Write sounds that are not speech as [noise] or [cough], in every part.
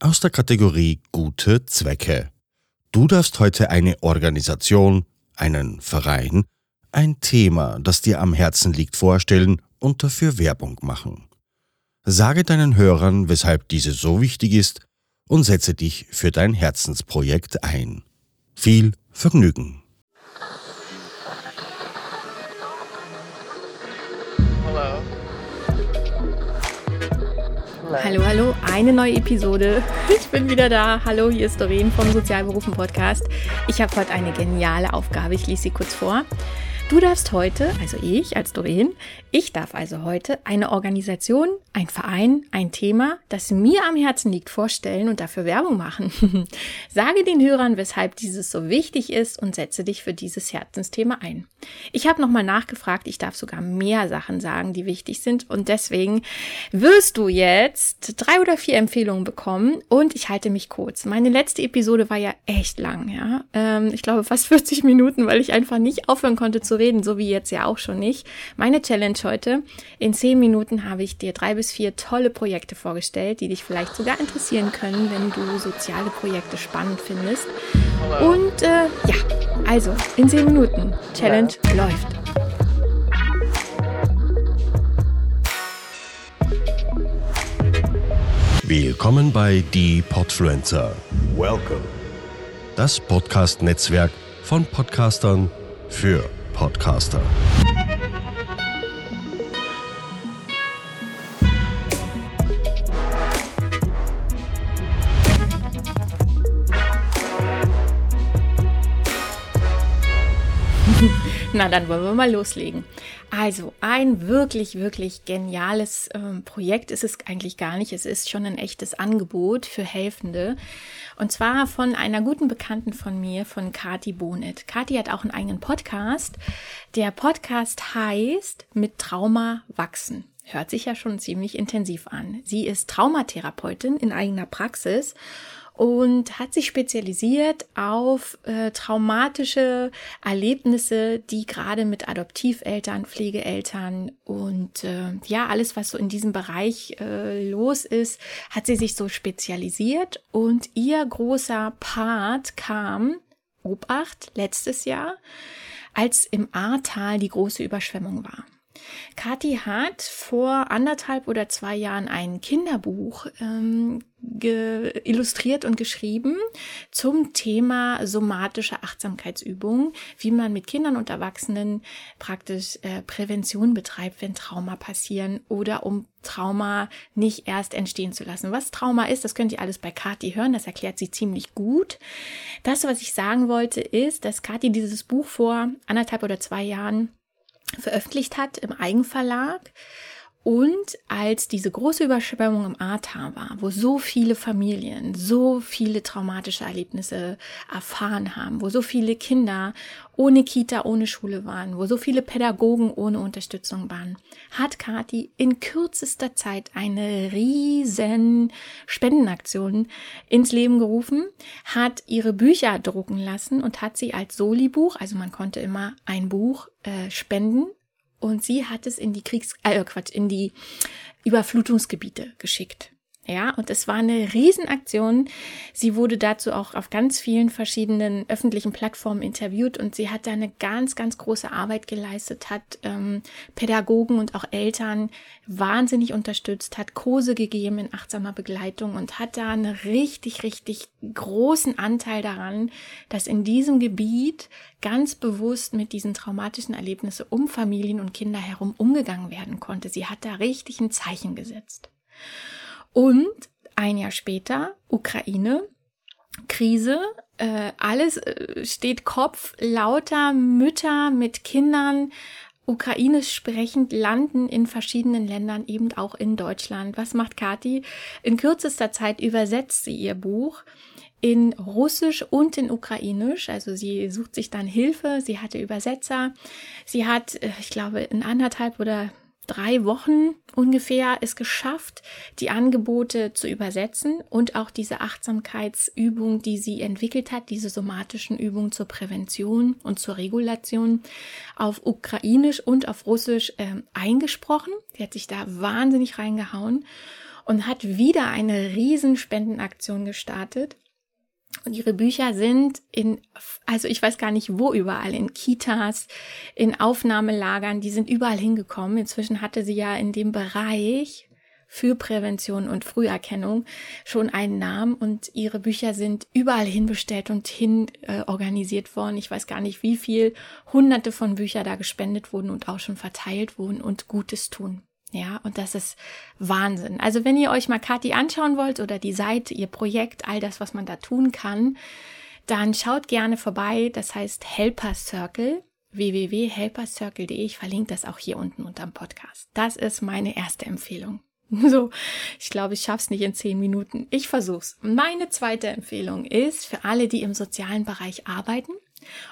aus der Kategorie Gute Zwecke. Du darfst heute eine Organisation, einen Verein, ein Thema, das dir am Herzen liegt, vorstellen und dafür Werbung machen. Sage deinen Hörern, weshalb diese so wichtig ist und setze dich für dein Herzensprojekt ein. Viel Vergnügen! Hallo, hallo, eine neue Episode. Ich bin wieder da. Hallo, hier ist Doreen vom Sozialberufen Podcast. Ich habe heute eine geniale Aufgabe. Ich lese sie kurz vor. Du darfst heute, also ich als Doreen, ich darf also heute eine Organisation, ein Verein, ein Thema, das mir am Herzen liegt, vorstellen und dafür Werbung machen. [laughs] Sage den Hörern, weshalb dieses so wichtig ist und setze dich für dieses Herzensthema ein. Ich habe nochmal nachgefragt, ich darf sogar mehr Sachen sagen, die wichtig sind und deswegen wirst du jetzt drei oder vier Empfehlungen bekommen und ich halte mich kurz. Meine letzte Episode war ja echt lang, ja. Ähm, ich glaube fast [laughs] 40 Minuten, weil ich einfach nicht aufhören konnte zu reden, so wie jetzt ja auch schon nicht. Meine Challenge heute, in zehn Minuten habe ich dir drei bis vier tolle Projekte vorgestellt, die dich vielleicht sogar interessieren können, wenn du soziale Projekte spannend findest. Und äh, ja, also in zehn Minuten. Challenge läuft. Willkommen bei Die Podfluencer. Welcome. Das Podcast-Netzwerk von Podcastern für Podcaster. Na, dann wollen wir mal loslegen. Also, ein wirklich, wirklich geniales ähm, Projekt ist es eigentlich gar nicht. Es ist schon ein echtes Angebot für Helfende. Und zwar von einer guten Bekannten von mir, von Kati Bonet. Kati hat auch einen eigenen Podcast. Der Podcast heißt Mit Trauma wachsen. Hört sich ja schon ziemlich intensiv an. Sie ist Traumatherapeutin in eigener Praxis und hat sich spezialisiert auf äh, traumatische Erlebnisse, die gerade mit Adoptiveltern, Pflegeeltern und äh, ja, alles, was so in diesem Bereich äh, los ist, hat sie sich so spezialisiert und ihr großer Part kam, Obacht, letztes Jahr, als im Ahrtal die große Überschwemmung war. Kathi hat vor anderthalb oder zwei Jahren ein Kinderbuch ähm, illustriert und geschrieben zum Thema somatische Achtsamkeitsübungen, wie man mit Kindern und Erwachsenen praktisch äh, Prävention betreibt, wenn Trauma passieren oder um Trauma nicht erst entstehen zu lassen. Was Trauma ist, das könnt ihr alles bei Kathi hören, das erklärt sie ziemlich gut. Das, was ich sagen wollte, ist, dass Kathi dieses Buch vor anderthalb oder zwei Jahren veröffentlicht hat im Eigenverlag. Und als diese große Überschwemmung im Ahrtal war, wo so viele Familien so viele traumatische Erlebnisse erfahren haben, wo so viele Kinder ohne Kita, ohne Schule waren, wo so viele Pädagogen ohne Unterstützung waren, hat Kati in kürzester Zeit eine riesen Spendenaktion ins Leben gerufen, hat ihre Bücher drucken lassen und hat sie als Soli-Buch, also man konnte immer ein Buch äh, spenden und sie hat es in die Kriegs äh, Quatsch, in die Überflutungsgebiete geschickt. Ja, und es war eine Riesenaktion. Sie wurde dazu auch auf ganz vielen verschiedenen öffentlichen Plattformen interviewt und sie hat da eine ganz, ganz große Arbeit geleistet, hat ähm, Pädagogen und auch Eltern wahnsinnig unterstützt, hat Kurse gegeben in achtsamer Begleitung und hat da einen richtig, richtig großen Anteil daran, dass in diesem Gebiet ganz bewusst mit diesen traumatischen Erlebnissen um Familien und Kinder herum umgegangen werden konnte. Sie hat da richtig ein Zeichen gesetzt. Und ein Jahr später, Ukraine, Krise, äh, alles äh, steht Kopf, lauter Mütter mit Kindern, ukrainisch sprechend, landen in verschiedenen Ländern, eben auch in Deutschland. Was macht Kati? In kürzester Zeit übersetzt sie ihr Buch in Russisch und in Ukrainisch. Also sie sucht sich dann Hilfe. Sie hatte Übersetzer. Sie hat, äh, ich glaube, in anderthalb oder drei Wochen ungefähr es geschafft, die Angebote zu übersetzen und auch diese Achtsamkeitsübung, die sie entwickelt hat, diese somatischen Übungen zur Prävention und zur Regulation auf Ukrainisch und auf Russisch äh, eingesprochen. Sie hat sich da wahnsinnig reingehauen. und hat wieder eine Riesenspendenaktion gestartet. Und ihre Bücher sind in, also ich weiß gar nicht wo überall, in Kitas, in Aufnahmelagern, die sind überall hingekommen. Inzwischen hatte sie ja in dem Bereich für Prävention und Früherkennung schon einen Namen und ihre Bücher sind überall hinbestellt und hin äh, organisiert worden. Ich weiß gar nicht, wie viel hunderte von Büchern da gespendet wurden und auch schon verteilt wurden und Gutes tun. Ja, und das ist Wahnsinn. Also wenn ihr euch mal Kathi anschauen wollt oder die Seite, ihr Projekt, all das, was man da tun kann, dann schaut gerne vorbei. Das heißt Helper Circle www.helpercircle.de. Ich verlinke das auch hier unten unterm Podcast. Das ist meine erste Empfehlung. [laughs] So, ich glaube, ich schaff's nicht in zehn Minuten. Ich versuch's. Meine zweite Empfehlung ist für alle, die im sozialen Bereich arbeiten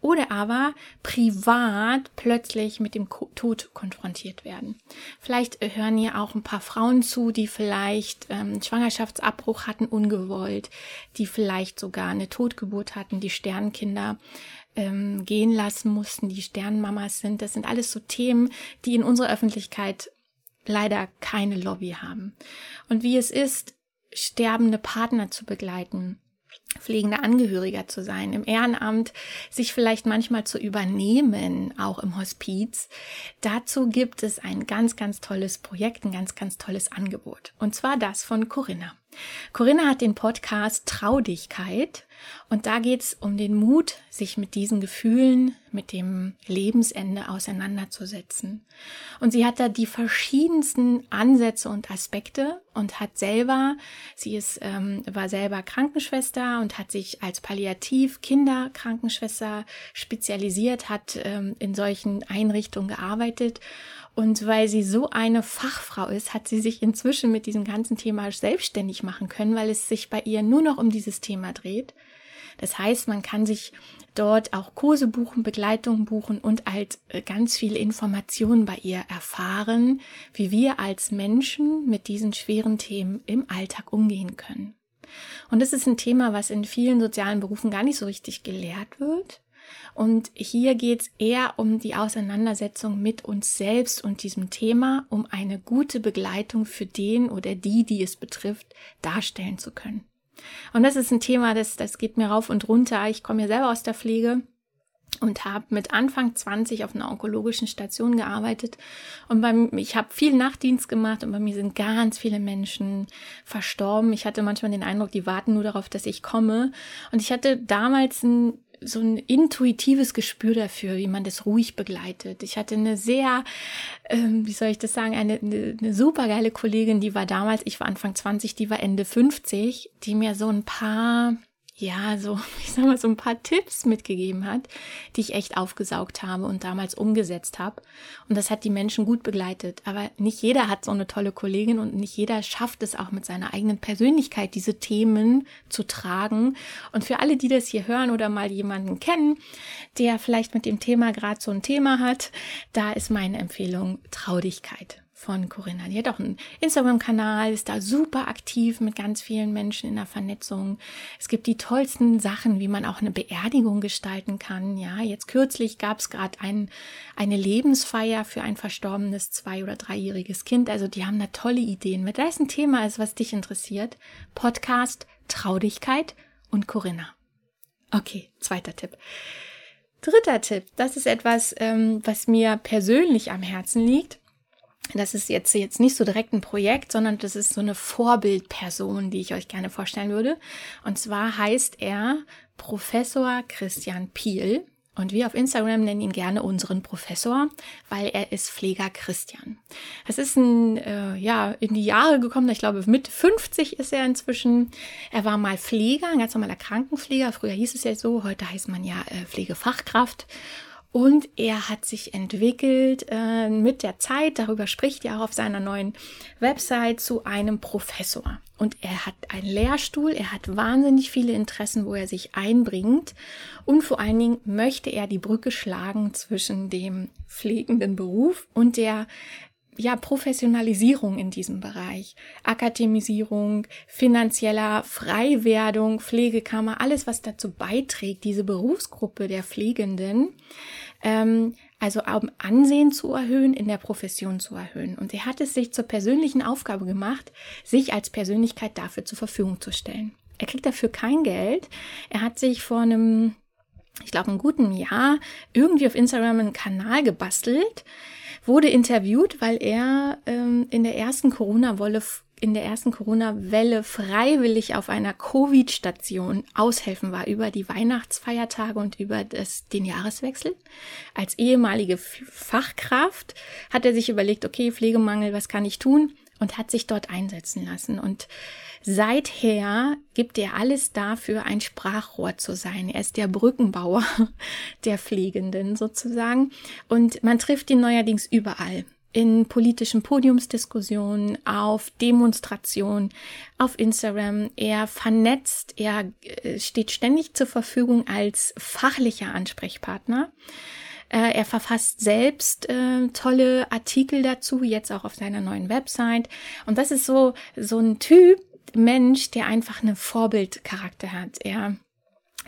oder aber privat plötzlich mit dem Tod konfrontiert werden. Vielleicht hören hier auch ein paar Frauen zu, die vielleicht ähm, Schwangerschaftsabbruch hatten, ungewollt, die vielleicht sogar eine Totgeburt hatten, die Sternkinder ähm, gehen lassen mussten, die Sternmamas sind. Das sind alles so Themen, die in unserer Öffentlichkeit leider keine Lobby haben. Und wie es ist, sterbende Partner zu begleiten, pflegender Angehöriger zu sein, im Ehrenamt sich vielleicht manchmal zu übernehmen, auch im Hospiz. Dazu gibt es ein ganz, ganz tolles Projekt, ein ganz, ganz tolles Angebot. Und zwar das von Corinna. Corinna hat den Podcast Traudigkeit und da geht es um den Mut, sich mit diesen Gefühlen, mit dem Lebensende auseinanderzusetzen. Und sie hat da die verschiedensten Ansätze und Aspekte und hat selber, sie ist, ähm, war selber Krankenschwester und hat sich als Palliativ-Kinderkrankenschwester spezialisiert, hat ähm, in solchen Einrichtungen gearbeitet und weil sie so eine Fachfrau ist, hat sie sich inzwischen mit diesem ganzen Thema selbstständig machen können, weil es sich bei ihr nur noch um dieses Thema dreht. Das heißt, man kann sich dort auch Kurse buchen, Begleitungen buchen und halt äh, ganz viele Informationen bei ihr erfahren, wie wir als Menschen mit diesen schweren Themen im Alltag umgehen können. Und das ist ein Thema, was in vielen sozialen Berufen gar nicht so richtig gelehrt wird. Und hier geht es eher um die Auseinandersetzung mit uns selbst und diesem Thema, um eine gute Begleitung für den oder die, die es betrifft, darstellen zu können. Und das ist ein Thema, das, das geht mir rauf und runter. Ich komme ja selber aus der Pflege und habe mit Anfang 20 auf einer onkologischen Station gearbeitet und beim ich habe viel Nachtdienst gemacht und bei mir sind ganz viele Menschen verstorben. Ich hatte manchmal den Eindruck, die warten nur darauf, dass ich komme und ich hatte damals ein so ein intuitives Gespür dafür, wie man das ruhig begleitet. Ich hatte eine sehr, ähm, wie soll ich das sagen, eine, eine, eine super geile Kollegin, die war damals, ich war Anfang 20, die war Ende 50, die mir so ein paar ja, so, [laughs] ich sag mal, so ein paar Tipps mitgegeben hat, die ich echt aufgesaugt habe und damals umgesetzt habe. Und das hat die Menschen gut begleitet. Aber nicht jeder hat so eine tolle Kollegin und nicht jeder schafft es auch mit seiner eigenen Persönlichkeit, diese Themen zu tragen. Und für alle, die das hier hören oder mal jemanden kennen, der vielleicht mit dem Thema gerade so ein Thema hat, da ist meine Empfehlung Traudigkeit von Corinna. Die hat auch einen Instagram-Kanal, ist da super aktiv mit ganz vielen Menschen in der Vernetzung. Es gibt die tollsten Sachen, wie man auch eine Beerdigung gestalten kann. Ja, jetzt kürzlich gab es gerade ein, eine Lebensfeier für ein verstorbenes zwei- oder dreijähriges Kind. Also die haben da tolle Ideen. Mit da ist ein Thema ist, was dich interessiert. Podcast, Traudigkeit und Corinna. Okay, zweiter Tipp. Dritter Tipp, das ist etwas, ähm, was mir persönlich am Herzen liegt das ist jetzt, jetzt nicht so direkt ein Projekt, sondern das ist so eine Vorbildperson, die ich euch gerne vorstellen würde. Und zwar heißt er Professor Christian Piel. Und wir auf Instagram nennen ihn gerne unseren Professor, weil er ist Pfleger Christian. Es ist ein, äh, ja, in die Jahre gekommen, ich glaube mit 50 ist er inzwischen. Er war mal Pfleger, ein ganz normaler Krankenpfleger. Früher hieß es ja so, heute heißt man ja äh, Pflegefachkraft. Und er hat sich entwickelt äh, mit der Zeit, darüber spricht er auch auf seiner neuen Website, zu einem Professor. Und er hat einen Lehrstuhl, er hat wahnsinnig viele Interessen, wo er sich einbringt. Und vor allen Dingen möchte er die Brücke schlagen zwischen dem pflegenden Beruf und der ja, Professionalisierung in diesem Bereich, Akademisierung, finanzieller Freiwerdung, Pflegekammer, alles, was dazu beiträgt, diese Berufsgruppe der Pflegenden ähm, also um Ansehen zu erhöhen, in der Profession zu erhöhen. Und er hat es sich zur persönlichen Aufgabe gemacht, sich als Persönlichkeit dafür zur Verfügung zu stellen. Er kriegt dafür kein Geld. Er hat sich vor einem, ich glaube, einem guten Jahr irgendwie auf Instagram einen Kanal gebastelt, wurde interviewt, weil er ähm, in der ersten Corona-Wolle in der ersten Corona-Welle freiwillig auf einer Covid-Station aushelfen war über die Weihnachtsfeiertage und über das, den Jahreswechsel. Als ehemalige Fachkraft hat er sich überlegt, okay, Pflegemangel, was kann ich tun? Und hat sich dort einsetzen lassen. Und seither gibt er alles dafür, ein Sprachrohr zu sein. Er ist der Brückenbauer [laughs] der Pflegenden sozusagen. Und man trifft ihn neuerdings überall in politischen Podiumsdiskussionen, auf Demonstrationen, auf Instagram. Er vernetzt, er äh, steht ständig zur Verfügung als fachlicher Ansprechpartner. Äh, er verfasst selbst äh, tolle Artikel dazu, jetzt auch auf seiner neuen Website. Und das ist so, so ein Typ Mensch, der einfach einen Vorbildcharakter hat. Er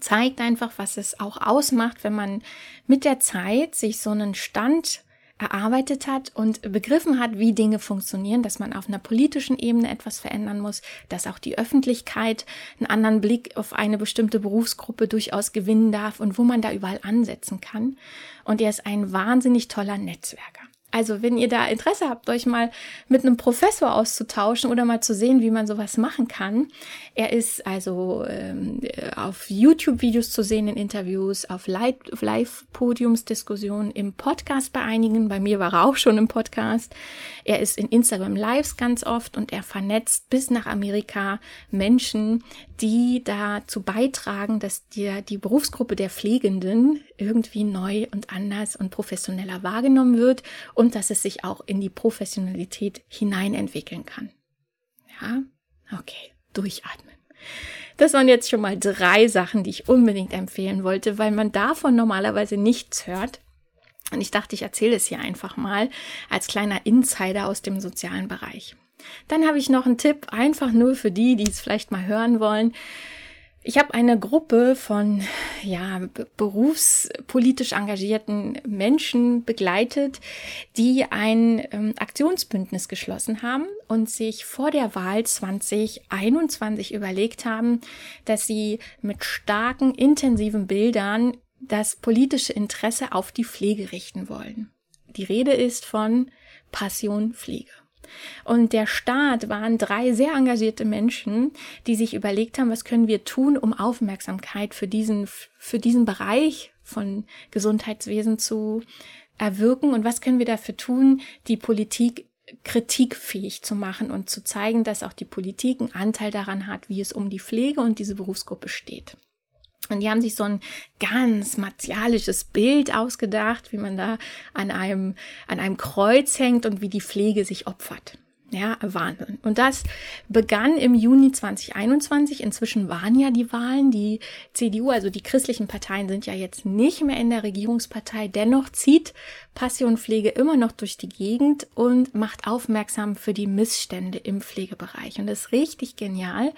zeigt einfach, was es auch ausmacht, wenn man mit der Zeit sich so einen Stand erarbeitet hat und begriffen hat, wie Dinge funktionieren, dass man auf einer politischen Ebene etwas verändern muss, dass auch die Öffentlichkeit einen anderen Blick auf eine bestimmte Berufsgruppe durchaus gewinnen darf und wo man da überall ansetzen kann. Und er ist ein wahnsinnig toller Netzwerker. Also wenn ihr da Interesse habt, euch mal mit einem Professor auszutauschen oder mal zu sehen, wie man sowas machen kann. Er ist also ähm, auf YouTube-Videos zu sehen in Interviews, auf Live-Podiumsdiskussionen, im Podcast bei einigen. Bei mir war er auch schon im Podcast. Er ist in Instagram Lives ganz oft und er vernetzt bis nach Amerika Menschen, die dazu beitragen, dass die, die Berufsgruppe der Pflegenden irgendwie neu und anders und professioneller wahrgenommen wird und dass es sich auch in die Professionalität hineinentwickeln kann. Ja, okay, durchatmen. Das waren jetzt schon mal drei Sachen, die ich unbedingt empfehlen wollte, weil man davon normalerweise nichts hört. Und ich dachte, ich erzähle es hier einfach mal als kleiner Insider aus dem sozialen Bereich. Dann habe ich noch einen Tipp, einfach nur für die, die es vielleicht mal hören wollen. Ich habe eine Gruppe von ja, berufspolitisch engagierten Menschen begleitet, die ein ähm, Aktionsbündnis geschlossen haben und sich vor der Wahl 2021 überlegt haben, dass sie mit starken, intensiven Bildern das politische Interesse auf die Pflege richten wollen. Die Rede ist von Passion Pflege. Und der Staat waren drei sehr engagierte Menschen, die sich überlegt haben, was können wir tun, um Aufmerksamkeit für diesen, für diesen Bereich von Gesundheitswesen zu erwirken und was können wir dafür tun, die Politik kritikfähig zu machen und zu zeigen, dass auch die Politik einen Anteil daran hat, wie es um die Pflege und diese Berufsgruppe steht. Und die haben sich so ein ganz martialisches Bild ausgedacht, wie man da an einem, an einem Kreuz hängt und wie die Pflege sich opfert. Ja, Wahnsinn. Und das begann im Juni 2021. Inzwischen waren ja die Wahlen. Die CDU, also die christlichen Parteien, sind ja jetzt nicht mehr in der Regierungspartei. Dennoch zieht Passionpflege immer noch durch die Gegend und macht aufmerksam für die Missstände im Pflegebereich. Und das ist richtig genial.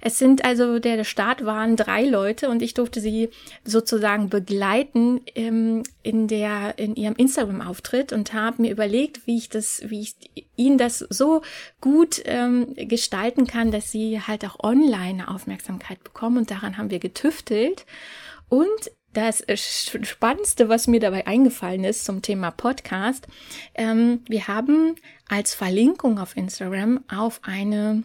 Es sind also, der, Start waren drei Leute und ich durfte sie sozusagen begleiten ähm, in der, in ihrem Instagram-Auftritt und habe mir überlegt, wie ich das, wie ich ihnen das so gut ähm, gestalten kann, dass sie halt auch online Aufmerksamkeit bekommen und daran haben wir getüftelt und das Spannendste, was mir dabei eingefallen ist zum Thema Podcast, ähm, wir haben als Verlinkung auf Instagram auf eine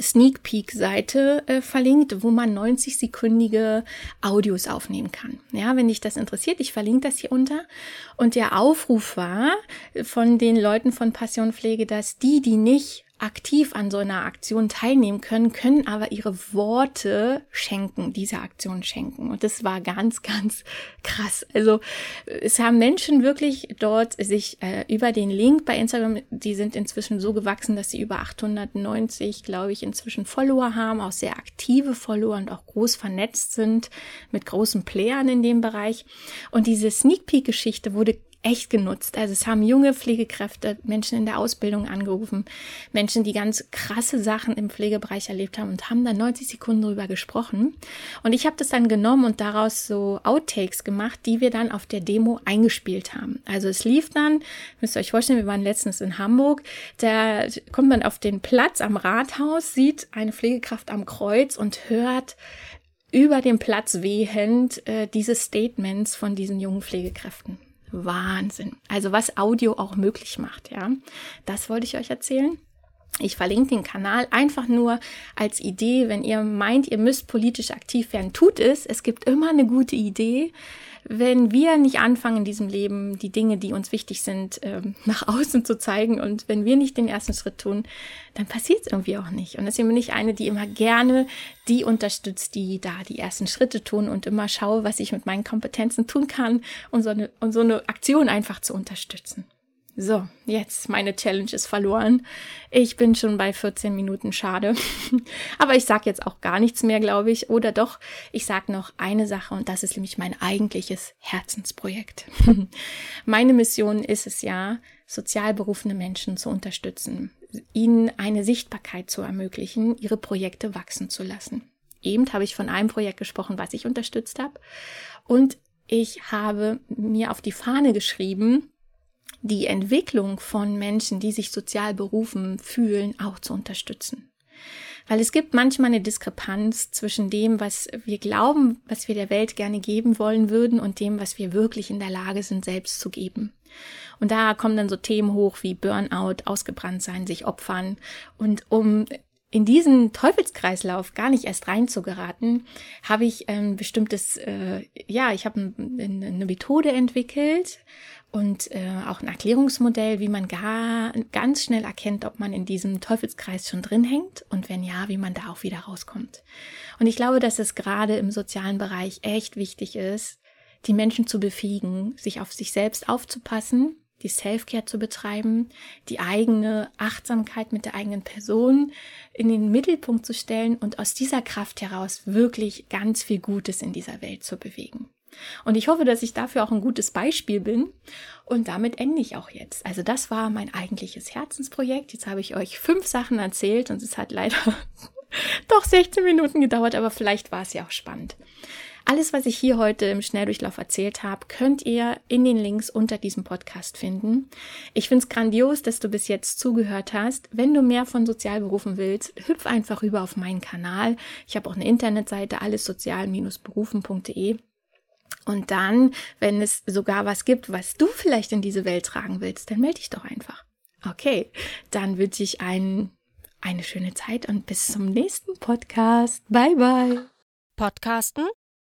Sneak Peek Seite äh, verlinkt, wo man 90-sekündige Audios aufnehmen kann. Ja, wenn dich das interessiert, ich verlinke das hier unter. Und der Aufruf war von den Leuten von Passionpflege, dass die, die nicht aktiv an so einer Aktion teilnehmen können, können aber ihre Worte schenken, dieser Aktion schenken. Und das war ganz, ganz krass. Also es haben Menschen wirklich dort sich äh, über den Link bei Instagram, die sind inzwischen so gewachsen, dass sie über 890, glaube ich, inzwischen Follower haben, auch sehr aktive Follower und auch groß vernetzt sind mit großen Playern in dem Bereich. Und diese Sneak Peek Geschichte wurde echt genutzt. Also es haben junge Pflegekräfte, Menschen in der Ausbildung angerufen, Menschen, die ganz krasse Sachen im Pflegebereich erlebt haben und haben dann 90 Sekunden drüber gesprochen. Und ich habe das dann genommen und daraus so Outtakes gemacht, die wir dann auf der Demo eingespielt haben. Also es lief dann, müsst ihr euch vorstellen, wir waren letztens in Hamburg, da kommt man auf den Platz am Rathaus, sieht eine Pflegekraft am Kreuz und hört über den Platz wehend äh, diese Statements von diesen jungen Pflegekräften. Wahnsinn. Also was Audio auch möglich macht, ja. Das wollte ich euch erzählen. Ich verlinke den Kanal einfach nur als Idee, wenn ihr meint, ihr müsst politisch aktiv werden, tut es. Es gibt immer eine gute Idee wenn wir nicht anfangen in diesem Leben, die Dinge, die uns wichtig sind, ähm, nach außen zu zeigen und wenn wir nicht den ersten Schritt tun, dann passiert es irgendwie auch nicht. Und deswegen bin ich eine, die immer gerne die unterstützt, die da die ersten Schritte tun und immer schaue, was ich mit meinen Kompetenzen tun kann, um so eine, um so eine Aktion einfach zu unterstützen. So, jetzt meine Challenge ist verloren. Ich bin schon bei 14 Minuten, schade. [laughs] Aber ich sage jetzt auch gar nichts mehr, glaube ich. Oder doch, ich sage noch eine Sache und das ist nämlich mein eigentliches Herzensprojekt. [laughs] meine Mission ist es ja, sozial berufene Menschen zu unterstützen, ihnen eine Sichtbarkeit zu ermöglichen, ihre Projekte wachsen zu lassen. Eben habe ich von einem Projekt gesprochen, was ich unterstützt habe. Und ich habe mir auf die Fahne geschrieben, die Entwicklung von Menschen, die sich sozial berufen fühlen, auch zu unterstützen. Weil es gibt manchmal eine Diskrepanz zwischen dem, was wir glauben, was wir der Welt gerne geben wollen würden und dem, was wir wirklich in der Lage sind, selbst zu geben. Und da kommen dann so Themen hoch wie Burnout, ausgebrannt sein, sich opfern. Und um in diesen Teufelskreislauf gar nicht erst reinzugeraten, habe ich ein bestimmtes, äh, ja, ich habe ein, eine Methode entwickelt, und äh, auch ein Erklärungsmodell, wie man gar ganz schnell erkennt, ob man in diesem Teufelskreis schon drin hängt und wenn ja, wie man da auch wieder rauskommt. Und ich glaube, dass es gerade im sozialen Bereich echt wichtig ist, die Menschen zu befähigen, sich auf sich selbst aufzupassen, die Self-Care zu betreiben, die eigene Achtsamkeit mit der eigenen Person in den Mittelpunkt zu stellen und aus dieser Kraft heraus wirklich ganz viel Gutes in dieser Welt zu bewegen. Und ich hoffe, dass ich dafür auch ein gutes Beispiel bin. Und damit ende ich auch jetzt. Also das war mein eigentliches Herzensprojekt. Jetzt habe ich euch fünf Sachen erzählt und es hat leider [laughs] doch 16 Minuten gedauert, aber vielleicht war es ja auch spannend. Alles, was ich hier heute im Schnelldurchlauf erzählt habe, könnt ihr in den Links unter diesem Podcast finden. Ich finde es grandios, dass du bis jetzt zugehört hast. Wenn du mehr von Sozialberufen willst, hüpf einfach rüber auf meinen Kanal. Ich habe auch eine Internetseite, allessozial-berufen.de. Und dann, wenn es sogar was gibt, was du vielleicht in diese Welt tragen willst, dann melde dich doch einfach. Okay, dann wünsche ich einen, eine schöne Zeit und bis zum nächsten Podcast. Bye bye. Podcasten?